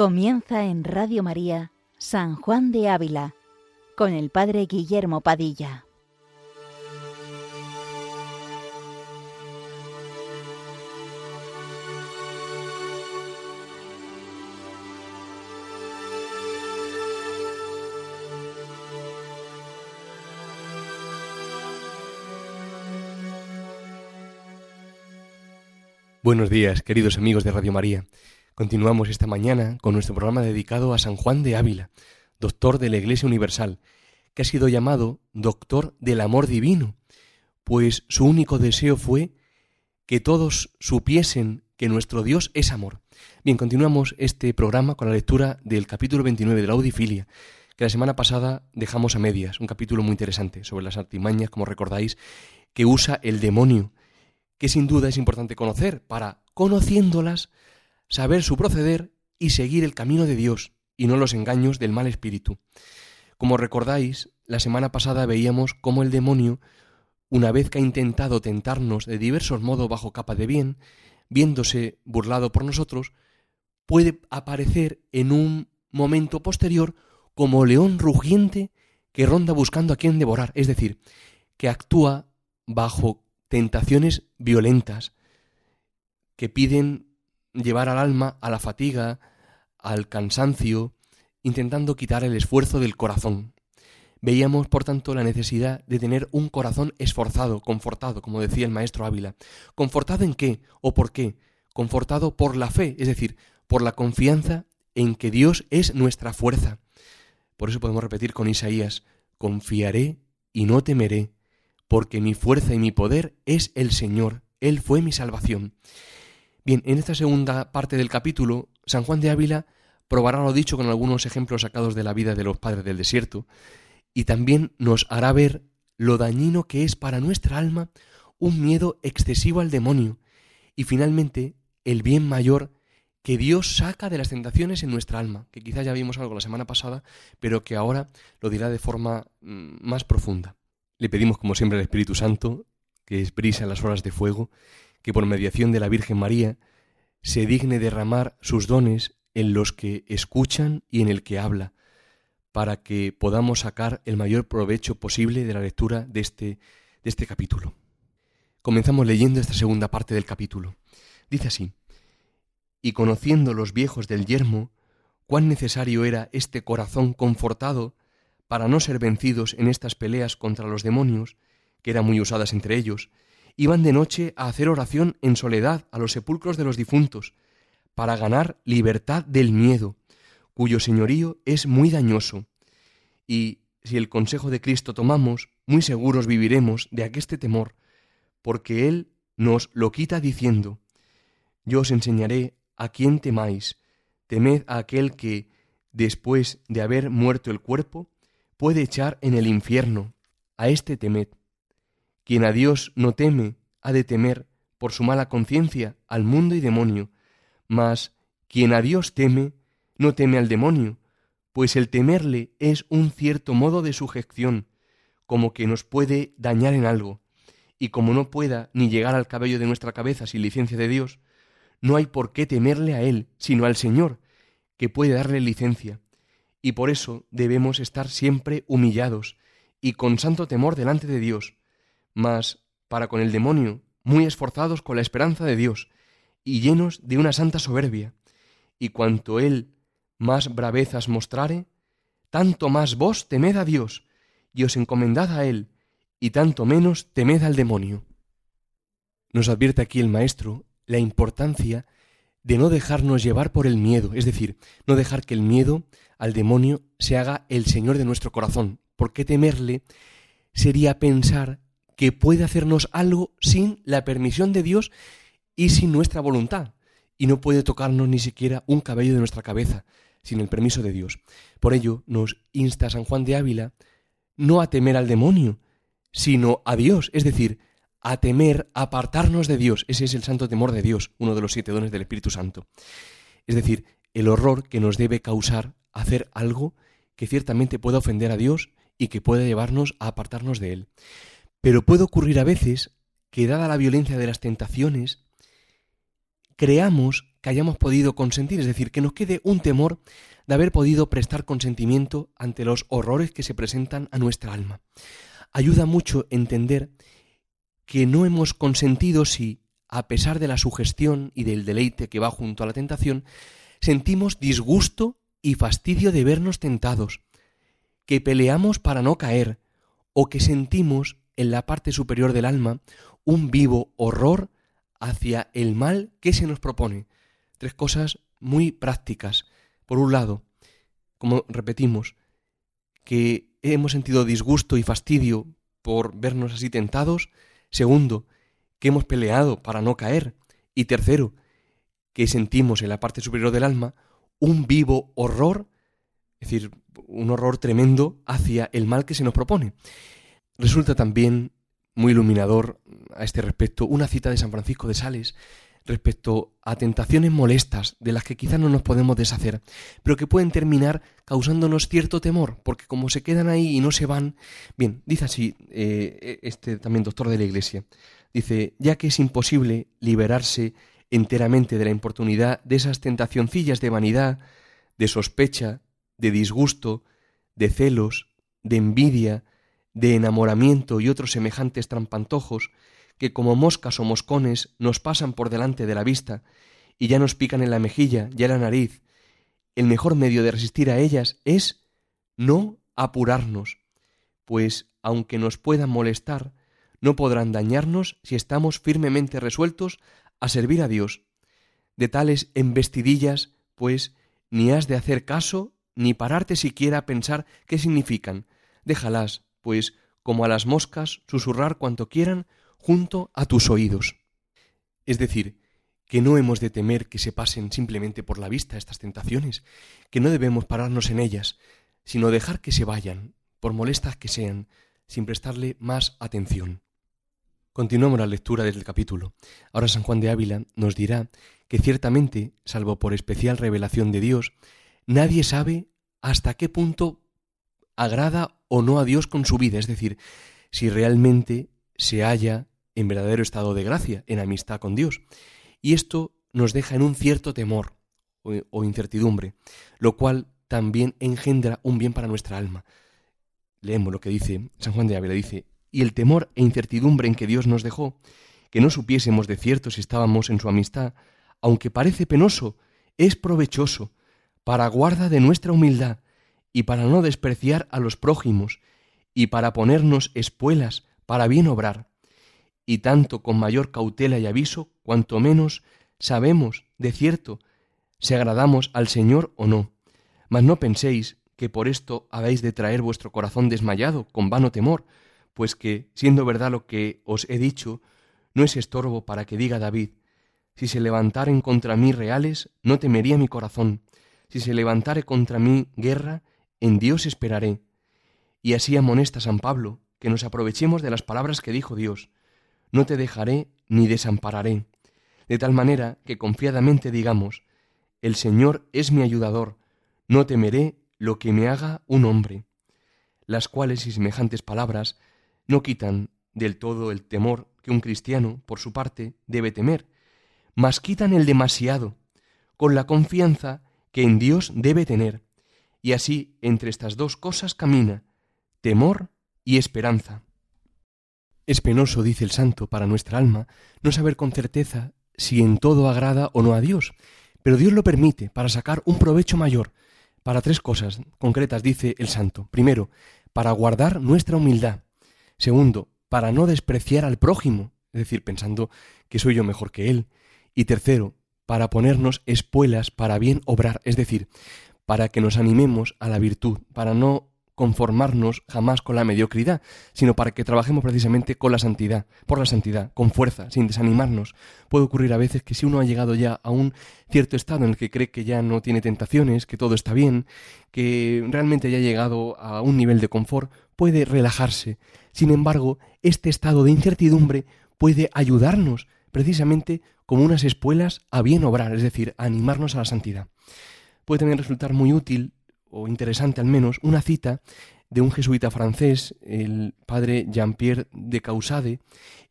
Comienza en Radio María San Juan de Ávila con el Padre Guillermo Padilla. Buenos días, queridos amigos de Radio María. Continuamos esta mañana con nuestro programa dedicado a San Juan de Ávila, doctor de la Iglesia Universal, que ha sido llamado doctor del amor divino, pues su único deseo fue que todos supiesen que nuestro Dios es amor. Bien, continuamos este programa con la lectura del capítulo 29 de la Audifilia, que la semana pasada dejamos a medias, un capítulo muy interesante sobre las artimañas, como recordáis, que usa el demonio, que sin duda es importante conocer para, conociéndolas, saber su proceder y seguir el camino de Dios y no los engaños del mal espíritu. Como recordáis, la semana pasada veíamos cómo el demonio, una vez que ha intentado tentarnos de diversos modos bajo capa de bien, viéndose burlado por nosotros, puede aparecer en un momento posterior como león rugiente que ronda buscando a quien devorar, es decir, que actúa bajo tentaciones violentas que piden llevar al alma a la fatiga, al cansancio, intentando quitar el esfuerzo del corazón. Veíamos, por tanto, la necesidad de tener un corazón esforzado, confortado, como decía el maestro Ávila. ¿Confortado en qué o por qué? Confortado por la fe, es decir, por la confianza en que Dios es nuestra fuerza. Por eso podemos repetir con Isaías, confiaré y no temeré, porque mi fuerza y mi poder es el Señor, Él fue mi salvación. Bien, en esta segunda parte del capítulo, San Juan de Ávila probará lo dicho con algunos ejemplos sacados de la vida de los padres del desierto, y también nos hará ver lo dañino que es para nuestra alma un miedo excesivo al demonio, y finalmente el bien mayor que Dios saca de las tentaciones en nuestra alma, que quizás ya vimos algo la semana pasada, pero que ahora lo dirá de forma mm, más profunda. Le pedimos, como siempre, al Espíritu Santo, que es brisa en las horas de fuego, que por mediación de la Virgen María se digne derramar sus dones en los que escuchan y en el que habla, para que podamos sacar el mayor provecho posible de la lectura de este, de este capítulo. Comenzamos leyendo esta segunda parte del capítulo. Dice así, y conociendo los viejos del yermo, cuán necesario era este corazón confortado para no ser vencidos en estas peleas contra los demonios, que eran muy usadas entre ellos, iban de noche a hacer oración en soledad a los sepulcros de los difuntos, para ganar libertad del miedo, cuyo señorío es muy dañoso. Y si el consejo de Cristo tomamos, muy seguros viviremos de aqueste temor, porque Él nos lo quita diciendo, Yo os enseñaré a quién temáis, temed a aquel que, después de haber muerto el cuerpo, puede echar en el infierno, a este temed. Quien a Dios no teme, ha de temer, por su mala conciencia, al mundo y demonio. Mas quien a Dios teme, no teme al demonio, pues el temerle es un cierto modo de sujeción, como que nos puede dañar en algo, y como no pueda ni llegar al cabello de nuestra cabeza sin licencia de Dios, no hay por qué temerle a Él, sino al Señor, que puede darle licencia, y por eso debemos estar siempre humillados y con santo temor delante de Dios, mas para con el demonio, muy esforzados con la esperanza de Dios, y llenos de una santa soberbia, y cuanto él más bravezas mostrare, tanto más vos temed a Dios, y os encomendad a él, y tanto menos temed al demonio. Nos advierte aquí el Maestro la importancia de no dejarnos llevar por el miedo, es decir, no dejar que el miedo al demonio se haga el Señor de nuestro corazón, porque temerle sería pensar que puede hacernos algo sin la permisión de Dios y sin nuestra voluntad, y no puede tocarnos ni siquiera un cabello de nuestra cabeza sin el permiso de Dios. Por ello nos insta San Juan de Ávila no a temer al demonio, sino a Dios, es decir, a temer, apartarnos de Dios. Ese es el santo temor de Dios, uno de los siete dones del Espíritu Santo. Es decir, el horror que nos debe causar hacer algo que ciertamente pueda ofender a Dios y que pueda llevarnos a apartarnos de Él. Pero puede ocurrir a veces que, dada la violencia de las tentaciones, creamos que hayamos podido consentir, es decir, que nos quede un temor de haber podido prestar consentimiento ante los horrores que se presentan a nuestra alma. Ayuda mucho entender que no hemos consentido si, a pesar de la sugestión y del deleite que va junto a la tentación, sentimos disgusto y fastidio de vernos tentados, que peleamos para no caer, o que sentimos en la parte superior del alma un vivo horror hacia el mal que se nos propone. Tres cosas muy prácticas. Por un lado, como repetimos, que hemos sentido disgusto y fastidio por vernos así tentados. Segundo, que hemos peleado para no caer. Y tercero, que sentimos en la parte superior del alma un vivo horror, es decir, un horror tremendo hacia el mal que se nos propone. Resulta también muy iluminador a este respecto una cita de San Francisco de Sales respecto a tentaciones molestas de las que quizás no nos podemos deshacer, pero que pueden terminar causándonos cierto temor, porque como se quedan ahí y no se van, bien, dice así eh, este también doctor de la Iglesia, dice, ya que es imposible liberarse enteramente de la importunidad de esas tentacioncillas de vanidad, de sospecha, de disgusto, de celos, de envidia, de enamoramiento y otros semejantes trampantojos que como moscas o moscones nos pasan por delante de la vista y ya nos pican en la mejilla y en la nariz, el mejor medio de resistir a ellas es no apurarnos, pues aunque nos puedan molestar, no podrán dañarnos si estamos firmemente resueltos a servir a Dios. De tales embestidillas, pues, ni has de hacer caso ni pararte siquiera a pensar qué significan. Déjalas, pues, como a las moscas, susurrar cuanto quieran junto a tus oídos. Es decir, que no hemos de temer que se pasen simplemente por la vista estas tentaciones, que no debemos pararnos en ellas, sino dejar que se vayan, por molestas que sean, sin prestarle más atención. Continuamos la lectura del capítulo. Ahora San Juan de Ávila nos dirá que ciertamente, salvo por especial revelación de Dios, nadie sabe hasta qué punto agrada o no a Dios con su vida, es decir, si realmente se halla en verdadero estado de gracia, en amistad con Dios. Y esto nos deja en un cierto temor o, incertidumbre, lo cual también engendra un bien para nuestra alma. Leemos lo que dice San Juan de Ávila, dice, y el temor e incertidumbre en que Dios nos dejó, que no supiésemos de cierto si estábamos en su amistad, aunque parece penoso, es provechoso, para guarda de nuestra humildad, y para no despreciar a los prójimos, y para ponernos espuelas para bien obrar, y tanto con mayor cautela y aviso, cuanto menos sabemos de cierto si agradamos al Señor o no. Mas no penséis que por esto habéis de traer vuestro corazón desmayado con vano temor, pues que, siendo verdad lo que os he dicho, no es estorbo para que diga David, si se levantaren contra mí reales, no temería mi corazón, si se levantare contra mí guerra, en Dios esperaré. Y así amonesta San Pablo, que nos aprovechemos de las palabras que dijo Dios, no te dejaré ni desampararé, de tal manera que confiadamente digamos, el Señor es mi ayudador, no temeré lo que me haga un hombre, las cuales y semejantes palabras no quitan del todo el temor que un cristiano, por su parte, debe temer, mas quitan el demasiado, con la confianza que en Dios debe tener, y así entre estas dos cosas camina, temor y esperanza. Es penoso, dice el santo, para nuestra alma, no saber con certeza si en todo agrada o no a Dios, pero Dios lo permite para sacar un provecho mayor, para tres cosas concretas, dice el santo. Primero, para guardar nuestra humildad. Segundo, para no despreciar al prójimo, es decir, pensando que soy yo mejor que él. Y tercero, para ponernos espuelas para bien obrar, es decir, para que nos animemos a la virtud, para no conformarnos jamás con la mediocridad, sino para que trabajemos precisamente con la santidad, por la santidad, con fuerza, sin desanimarnos. Puede ocurrir a veces que si uno ha llegado ya a un cierto estado en el que cree que ya no tiene tentaciones, que todo está bien, que realmente ya llegado a un nivel de confort, puede relajarse. Sin embargo, este estado de incertidumbre puede ayudarnos precisamente como unas espuelas a bien obrar, es decir, a animarnos a la santidad. Puede también resultar muy útil, o interesante al menos, una cita de un jesuita francés, el padre Jean-Pierre de Causade,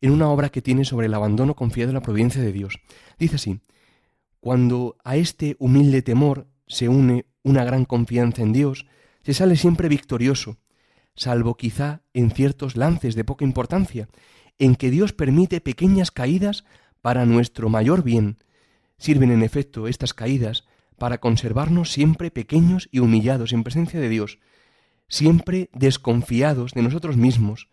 en una obra que tiene sobre el abandono confiado en la providencia de Dios. Dice así, Cuando a este humilde temor se une una gran confianza en Dios, se sale siempre victorioso, salvo quizá en ciertos lances de poca importancia, en que Dios permite pequeñas caídas para nuestro mayor bien. Sirven en efecto estas caídas para conservarnos siempre pequeños y humillados en presencia de Dios, siempre desconfiados de nosotros mismos,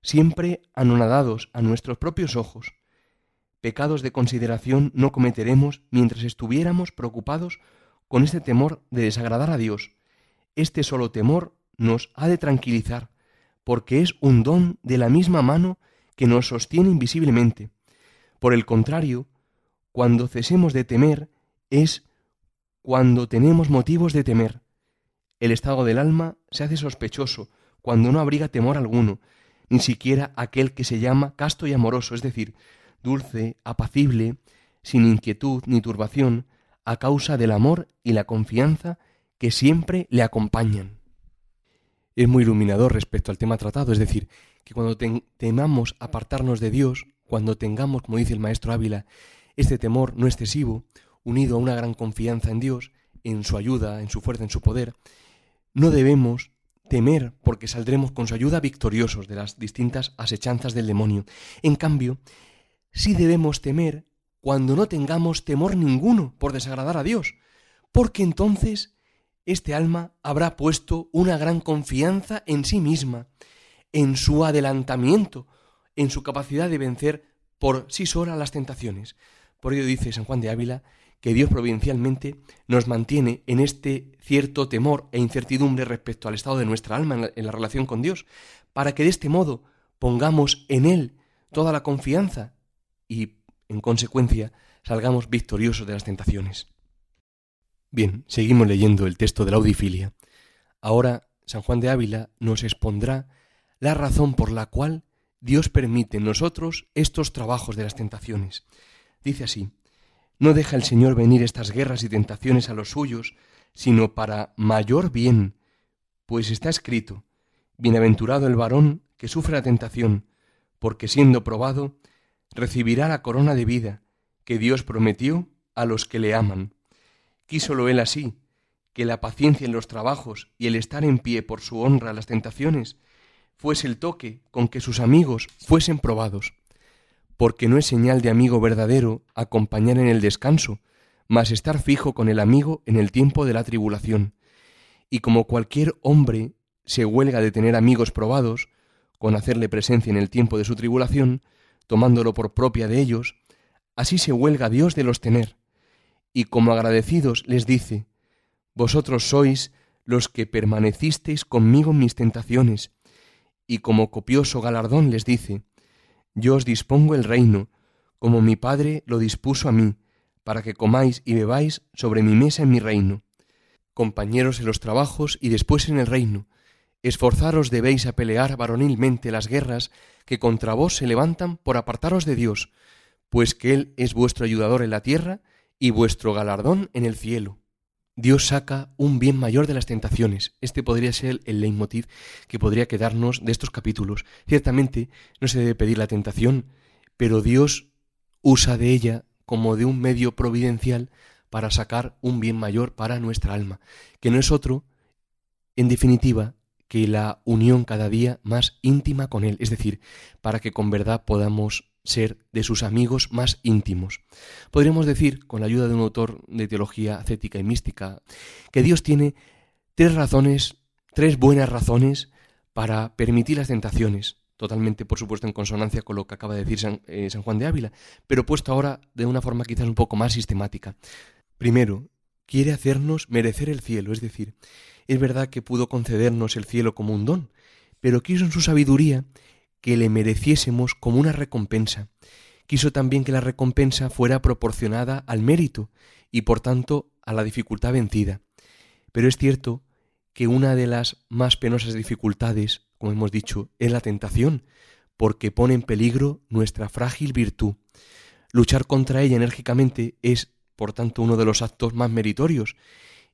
siempre anonadados a nuestros propios ojos. Pecados de consideración no cometeremos mientras estuviéramos preocupados con este temor de desagradar a Dios. Este solo temor nos ha de tranquilizar, porque es un don de la misma mano que nos sostiene invisiblemente. Por el contrario, cuando cesemos de temer es cuando tenemos motivos de temer. El estado del alma se hace sospechoso cuando no abriga temor alguno, ni siquiera aquel que se llama casto y amoroso, es decir, dulce, apacible, sin inquietud ni turbación, a causa del amor y la confianza que siempre le acompañan es muy iluminador respecto al tema tratado, es decir, que cuando temamos apartarnos de Dios, cuando tengamos, como dice el maestro Ávila, este temor no excesivo, unido a una gran confianza en Dios, en su ayuda, en su fuerza, en su poder, no debemos temer porque saldremos con su ayuda victoriosos de las distintas asechanzas del demonio. En cambio, sí debemos temer cuando no tengamos temor ninguno por desagradar a Dios, porque entonces este alma habrá puesto una gran confianza en sí misma, en su adelantamiento, en su capacidad de vencer por sí sola las tentaciones. Por ello dice San Juan de Ávila que Dios providencialmente nos mantiene en este cierto temor e incertidumbre respecto al estado de nuestra alma en la, relación con Dios, para que de este modo pongamos en Él toda la confianza y, en consecuencia, salgamos victoriosos de las tentaciones. Bien, seguimos leyendo el texto de la audifilia. Ahora San Juan de Ávila nos expondrá la razón por la cual Dios permite en nosotros estos trabajos de las tentaciones. Dice así, no deja el Señor venir estas guerras y tentaciones a los suyos, sino para mayor bien, pues está escrito, Bienaventurado el varón que sufre la tentación, porque siendo probado, recibirá la corona de vida que Dios prometió a los que le aman. Quísolo él así, que la paciencia en los trabajos y el estar en pie por su honra a las tentaciones fuese el toque con que sus amigos fuesen probados, porque no es señal de amigo verdadero acompañar en el descanso, mas estar fijo con el amigo en el tiempo de la tribulación. Y como cualquier hombre se huelga de tener amigos probados, con hacerle presencia en el tiempo de su tribulación, tomándolo por propia de ellos, así se huelga Dios de los tener, y como agradecidos les dice, Vosotros sois los que permanecisteis conmigo en mis tentaciones, y como copioso galardón les dice, Yo os dispongo el reino, como mi Padre lo dispuso a mí, para que comáis y bebáis sobre mi mesa en mi reino. Compañeros en los trabajos y después en el reino, esforzaros debéis a pelear varonilmente las guerras que contra vos se levantan por apartaros de Dios, pues que Él es vuestro ayudador en la tierra y vuestro galardón en el cielo. Dios saca un bien mayor de las tentaciones. Este podría ser el leitmotiv que podría quedarnos de estos capítulos. Ciertamente no se debe pedir la tentación, pero Dios usa de ella como de un medio providencial para sacar un bien mayor para nuestra alma, que no es otro, en definitiva, que la unión cada día más íntima con Él, es decir, para que con verdad podamos ser de sus amigos más íntimos. Podríamos decir, con la ayuda de un autor de teología ascética y mística, que Dios tiene tres razones, tres buenas razones para permitir las tentaciones, totalmente, por supuesto, en consonancia con lo que acaba de decir San, eh, San Juan de Ávila, pero puesto ahora de una forma quizás un poco más sistemática. Primero, quiere hacernos merecer el cielo, es decir, es verdad que pudo concedernos el cielo como un don, pero quiso en su sabiduría que le mereciésemos como una recompensa. Quiso también que la recompensa fuera proporcionada al mérito y por tanto a la dificultad vencida. Pero es cierto que una de las más penosas dificultades, como hemos dicho, es la tentación, porque pone en peligro nuestra frágil virtud. Luchar contra ella enérgicamente es, por tanto, uno de los actos más meritorios,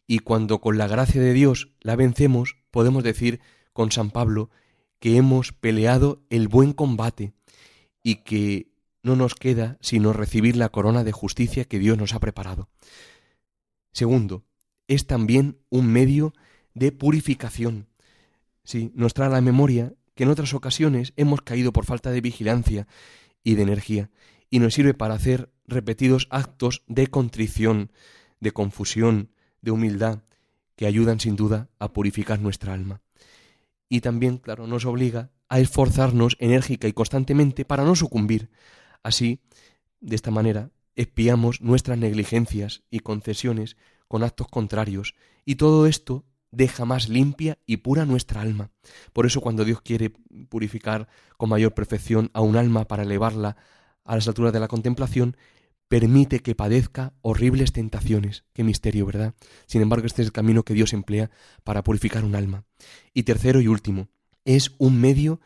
y cuando con la gracia de Dios la vencemos, podemos decir con San Pablo que hemos peleado el buen combate y que no nos queda sino recibir la corona de justicia que Dios nos ha preparado. Segundo, es también un medio de purificación. Sí, nos trae a la memoria que en otras ocasiones hemos caído por falta de vigilancia y de energía, y nos sirve para hacer repetidos actos de contrición, de confusión, de humildad, que ayudan sin duda a purificar nuestra alma. Y también, claro, nos obliga a esforzarnos enérgica y constantemente para no sucumbir. Así, de esta manera, espiamos nuestras negligencias y concesiones con actos contrarios, y todo esto deja más limpia y pura nuestra alma. Por eso cuando Dios quiere purificar con mayor perfección a un alma para elevarla a las alturas de la contemplación, permite que padezca horribles tentaciones. Qué misterio, ¿verdad? Sin embargo, este es el camino que Dios emplea para purificar un alma. Y tercero y último, es un medio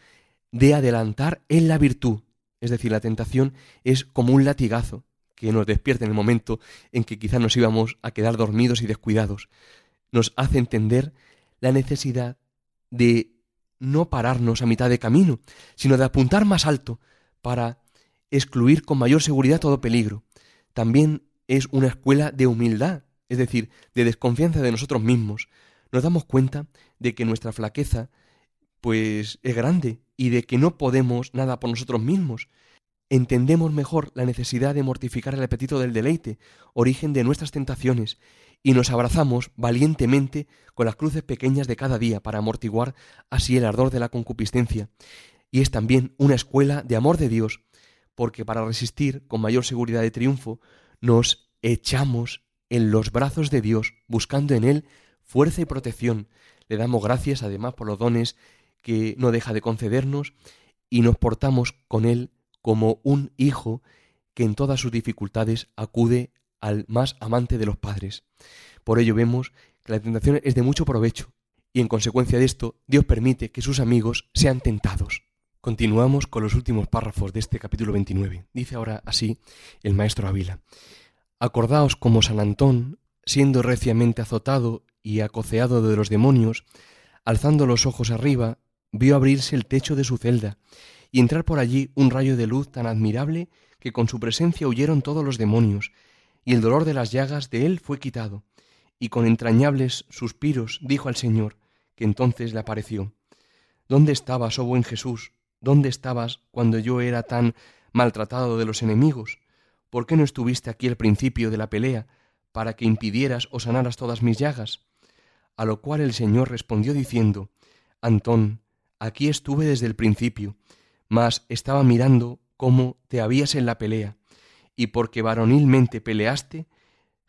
de adelantar en la virtud. Es decir, la tentación es como un latigazo que nos despierta en el momento en que quizás nos íbamos a quedar dormidos y descuidados. Nos hace entender la necesidad de no pararnos a mitad de camino, sino de apuntar más alto para excluir con mayor seguridad todo peligro. También es una escuela de humildad, es decir, de desconfianza de nosotros mismos. Nos damos cuenta de que nuestra flaqueza pues es grande y de que no podemos nada por nosotros mismos. Entendemos mejor la necesidad de mortificar el apetito del deleite, origen de nuestras tentaciones, y nos abrazamos valientemente con las cruces pequeñas de cada día para amortiguar así el ardor de la concupiscencia. Y es también una escuela de amor de Dios, porque para resistir con mayor seguridad de triunfo nos echamos en los brazos de Dios, buscando en Él fuerza y protección. Le damos gracias además por los dones que no deja de concedernos y nos portamos con Él como un hijo que en todas sus dificultades acude al más amante de los padres. Por ello vemos que la tentación es de mucho provecho y en consecuencia de esto Dios permite que sus amigos sean tentados. Continuamos con los últimos párrafos de este capítulo 29. Dice ahora así el maestro Ávila. Acordaos como San Antón, siendo reciamente azotado y acoceado de los demonios, alzando los ojos arriba, vio abrirse el techo de su celda y entrar por allí un rayo de luz tan admirable que con su presencia huyeron todos los demonios, y el dolor de las llagas de él fue quitado, y con entrañables suspiros dijo al Señor, que entonces le apareció, ¿Dónde estabas, oh buen Jesús? ¿Dónde estabas cuando yo era tan maltratado de los enemigos? ¿Por qué no estuviste aquí al principio de la pelea, para que impidieras o sanaras todas mis llagas? A lo cual el Señor respondió diciendo, Antón, aquí estuve desde el principio, mas estaba mirando cómo te habías en la pelea, y porque varonilmente peleaste,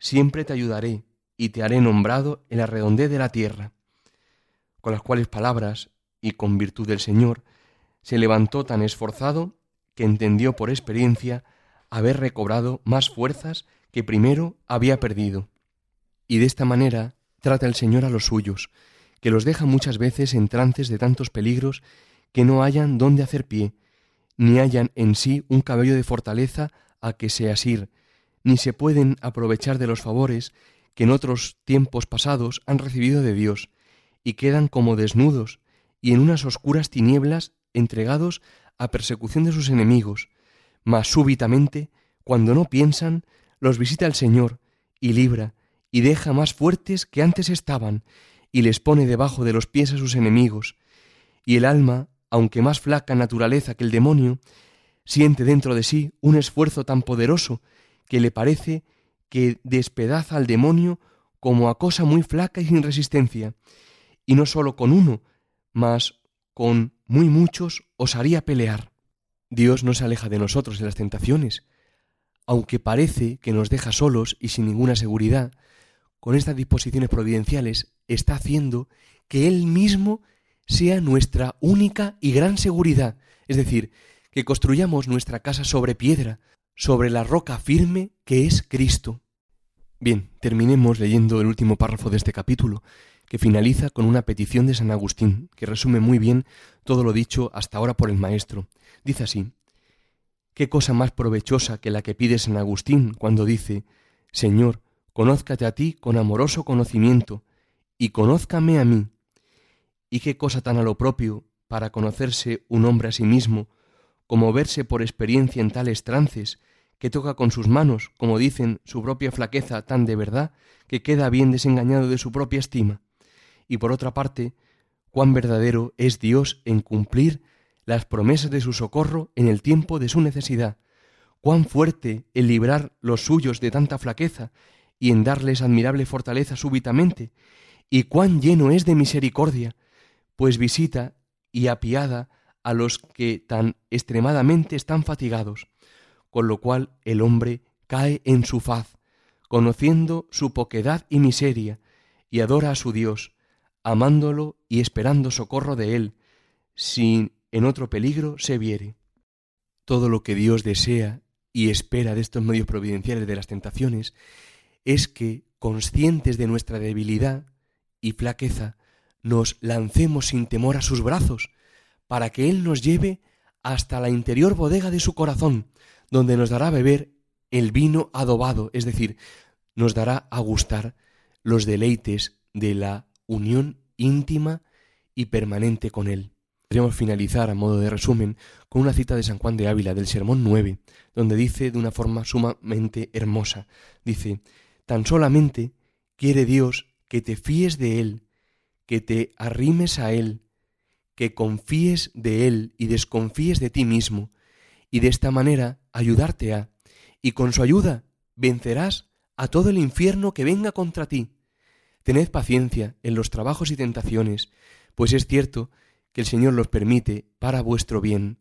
siempre te ayudaré y te haré nombrado en la redondez de la tierra. Con las cuales palabras, y con virtud del Señor, se levantó tan esforzado que entendió por experiencia haber recobrado más fuerzas que primero había perdido. Y de esta manera trata el Señor a los suyos, que los deja muchas veces en trances de tantos peligros que no hayan dónde hacer pie, ni hayan en sí un cabello de fortaleza a que se asir, ni se pueden aprovechar de los favores que en otros tiempos pasados han recibido de Dios, y quedan como desnudos y en unas oscuras tinieblas entregados a persecución de sus enemigos, mas súbitamente, cuando no piensan, los visita el Señor, y libra, y deja más fuertes que antes estaban, y les pone debajo de los pies a sus enemigos, y el alma, aunque más flaca naturaleza que el demonio, siente dentro de sí un esfuerzo tan poderoso que le parece que despedaza al demonio como a cosa muy flaca y sin resistencia, y no sólo con uno, mas con muy muchos os haría pelear. Dios no se aleja de nosotros en las tentaciones, aunque parece que nos deja solos y sin ninguna seguridad, con estas disposiciones providenciales está haciendo que Él mismo sea nuestra única y gran seguridad, es decir, que construyamos nuestra casa sobre piedra, sobre la roca firme que es Cristo. Bien, terminemos leyendo el último párrafo de este capítulo, que finaliza con una petición de San Agustín, que resume muy bien todo lo dicho hasta ahora por el Maestro. Dice así, ¿Qué cosa más provechosa que la que pide San Agustín cuando dice, Señor, conózcate a ti con amoroso conocimiento, y conózcame a mí, ¿Y qué cosa tan a lo propio para conocerse un hombre a sí mismo como verse por experiencia en tales trances, que toca con sus manos, como dicen, su propia flaqueza tan de verdad, que queda bien desengañado de su propia estima. Y por otra parte, cuán verdadero es Dios en cumplir las promesas de su socorro en el tiempo de su necesidad, cuán fuerte en librar los suyos de tanta flaqueza y en darles admirable fortaleza súbitamente, y cuán lleno es de misericordia, pues visita y apiada a los que tan extremadamente están fatigados, con lo cual el hombre cae en su faz, conociendo su poquedad y miseria, y adora a su Dios, amándolo y esperando socorro de él, sin en otro peligro se viere. Todo lo que Dios desea y espera de estos medios providenciales de las tentaciones es que, conscientes de nuestra debilidad y flaqueza, nos lancemos sin temor a sus brazos, para que Él nos lleve hasta la interior bodega de su corazón, donde nos dará a beber el vino adobado, es decir, nos dará a gustar los deleites de la unión íntima y permanente con Él. Podríamos finalizar a modo de resumen con una cita de San Juan de Ávila del Sermón 9, donde dice de una forma sumamente hermosa, dice, tan solamente quiere Dios que te fíes de Él, que te arrimes a Él, que confíes de Él y desconfíes de ti mismo, y de esta manera ayudarte a, y con su ayuda vencerás a todo el infierno que venga contra ti. Tened paciencia en los trabajos y tentaciones, pues es cierto que el Señor los permite para vuestro bien.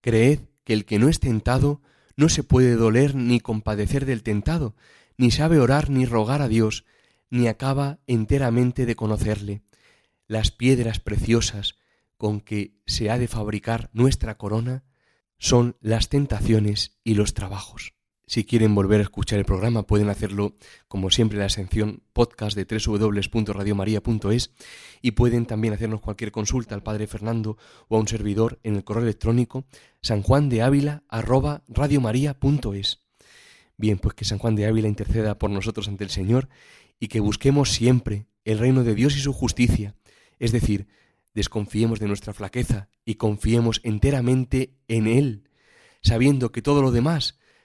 Creed que el que no es tentado no se puede doler ni compadecer del tentado, ni sabe orar ni rogar a Dios, ni acaba enteramente de conocerle. Las piedras preciosas con que se ha de fabricar nuestra corona son las tentaciones y los trabajos. Si quieren volver a escuchar el programa pueden hacerlo como siempre en la sección podcast de www.radiomaria.es y pueden también hacernos cualquier consulta al Padre Fernando o a un servidor en el correo electrónico sanjuandeávila@radiomaria.es. Bien, pues que San Juan de Ávila interceda por nosotros ante el Señor y que busquemos siempre el reino de Dios y su justicia, es decir, desconfiemos de nuestra flaqueza y confiemos enteramente en Él, sabiendo que todo lo demás